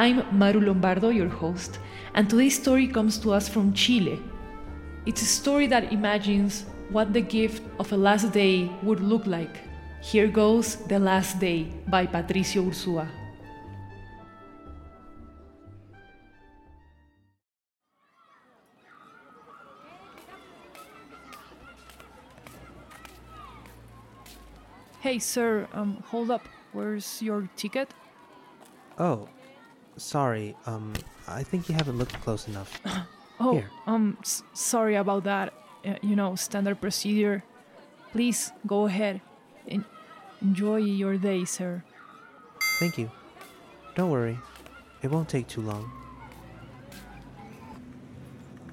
I'm Maru Lombardo, your host, and today's story comes to us from Chile. It's a story that imagines what the gift of a last day would look like. Here goes The Last Day by Patricio Urzúa. Hey, sir, um, hold up. Where's your ticket? Oh, sorry. Um, I think you haven't looked close enough. Oh, Here. um, s- sorry about that. Uh, you know, standard procedure. Please go ahead. En- enjoy your day, sir. Thank you. Don't worry, it won't take too long.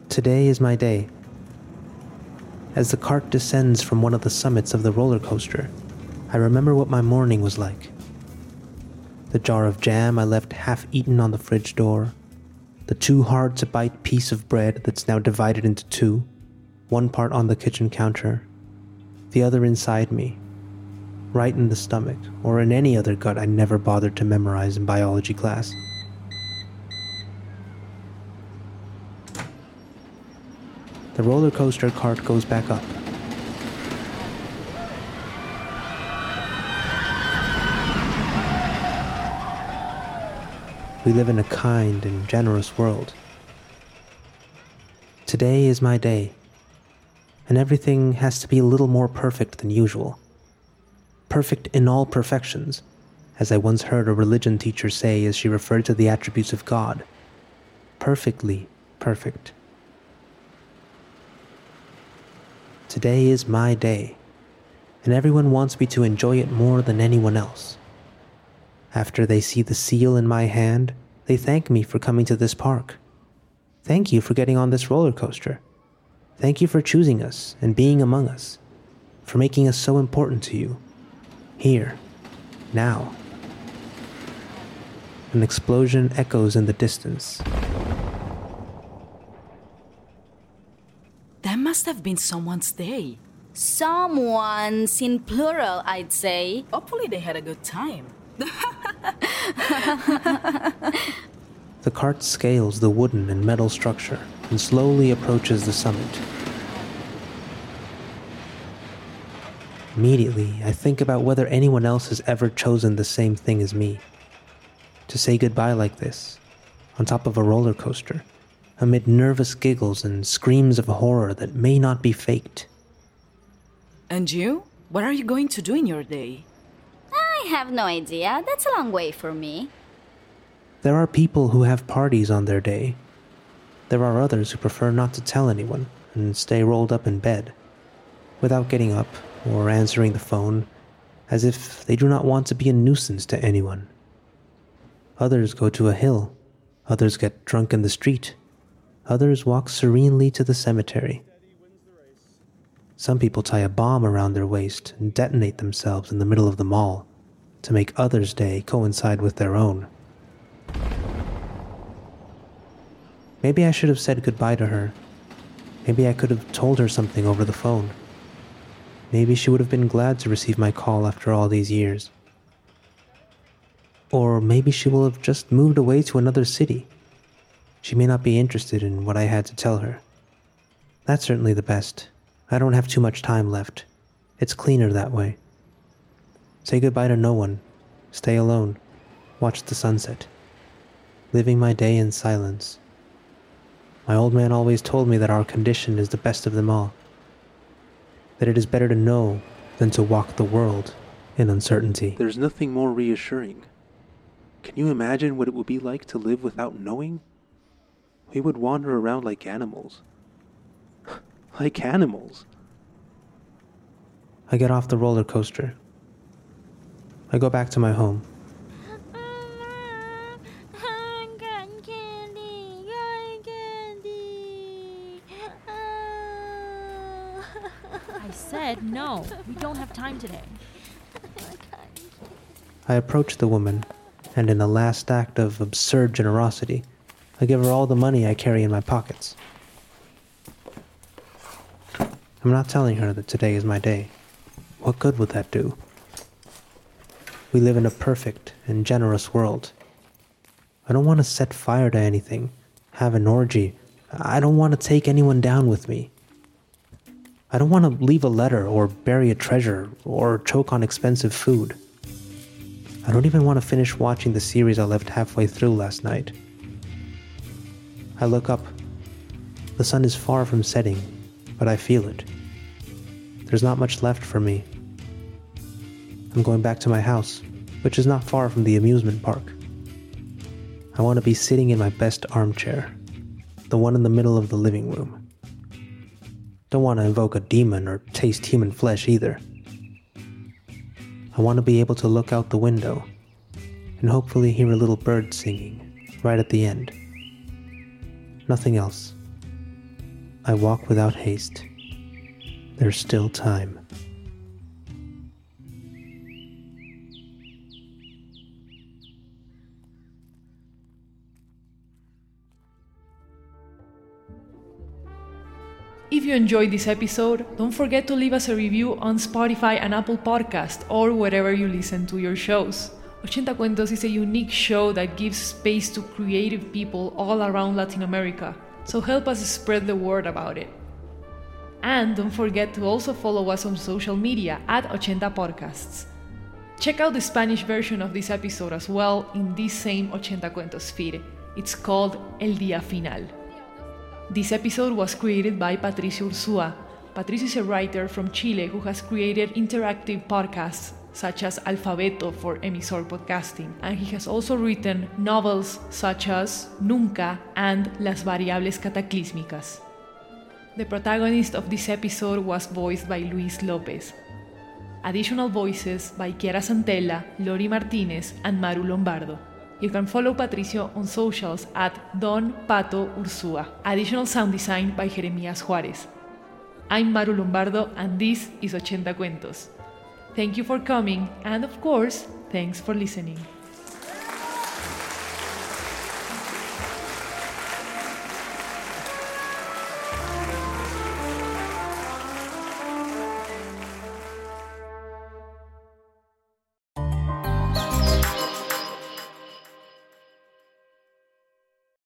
Today is my day. As the cart descends from one of the summits of the roller coaster, I remember what my morning was like. The jar of jam I left half eaten on the fridge door, the too hard to bite piece of bread that's now divided into two, one part on the kitchen counter, the other inside me, right in the stomach, or in any other gut I never bothered to memorize in biology class. The roller coaster cart goes back up. We live in a kind and generous world. Today is my day, and everything has to be a little more perfect than usual perfect in all perfections, as I once heard a religion teacher say as she referred to the attributes of God. Perfectly perfect. Today is my day, and everyone wants me to enjoy it more than anyone else. After they see the seal in my hand, they thank me for coming to this park. Thank you for getting on this roller coaster. Thank you for choosing us and being among us, for making us so important to you. Here, now. An explosion echoes in the distance. That must have been someone's day. Someone's in plural, I'd say. Hopefully, they had a good time. The cart scales the wooden and metal structure and slowly approaches the summit. Immediately, I think about whether anyone else has ever chosen the same thing as me. To say goodbye like this, on top of a roller coaster, amid nervous giggles and screams of horror that may not be faked. And you? What are you going to do in your day? I have no idea. That's a long way for me. There are people who have parties on their day. There are others who prefer not to tell anyone and stay rolled up in bed, without getting up or answering the phone, as if they do not want to be a nuisance to anyone. Others go to a hill, others get drunk in the street, others walk serenely to the cemetery. Some people tie a bomb around their waist and detonate themselves in the middle of the mall to make others' day coincide with their own. Maybe I should have said goodbye to her. Maybe I could have told her something over the phone. Maybe she would have been glad to receive my call after all these years. Or maybe she will have just moved away to another city. She may not be interested in what I had to tell her. That's certainly the best. I don't have too much time left. It's cleaner that way. Say goodbye to no one. Stay alone. Watch the sunset. living my day in silence. My old man always told me that our condition is the best of them all, that it is better to know than to walk the world in uncertainty. There's nothing more reassuring. Can you imagine what it would be like to live without knowing? We would wander around like animals. like animals. I get off the roller coaster. I go back to my home. I said no. We don't have time today. I approach the woman, and in the last act of absurd generosity, I give her all the money I carry in my pockets. I'm not telling her that today is my day. What good would that do? We live in a perfect and generous world. I don't want to set fire to anything, have an orgy. I don't want to take anyone down with me. I don't want to leave a letter or bury a treasure or choke on expensive food. I don't even want to finish watching the series I left halfway through last night. I look up. The sun is far from setting, but I feel it. There's not much left for me. I'm going back to my house, which is not far from the amusement park. I want to be sitting in my best armchair, the one in the middle of the living room. Don't want to invoke a demon or taste human flesh either. I want to be able to look out the window and hopefully hear a little bird singing right at the end. Nothing else. I walk without haste. There's still time. If you enjoyed this episode, don't forget to leave us a review on Spotify and Apple Podcast or wherever you listen to your shows. 80 Cuentos is a unique show that gives space to creative people all around Latin America, so help us spread the word about it. And don't forget to also follow us on social media at 80 Podcasts. Check out the Spanish version of this episode as well in this same 80 Cuentos feed. It's called El Día Final. This episode was created by Patricio Urzúa. Patricio is a writer from Chile who has created interactive podcasts such as Alfabeto for Emisor Podcasting, and he has also written novels such as Nunca and Las Variables Cataclísmicas. The protagonist of this episode was voiced by Luis Lopez. Additional voices by Chiara Santella, Lori Martinez, and Maru Lombardo. You can follow Patricio on socials at Don Pato Urzúa. Additional sound design by Jeremías Juárez. I'm Maru Lombardo, and this is 80 Cuentos. Thank you for coming, and of course, thanks for listening.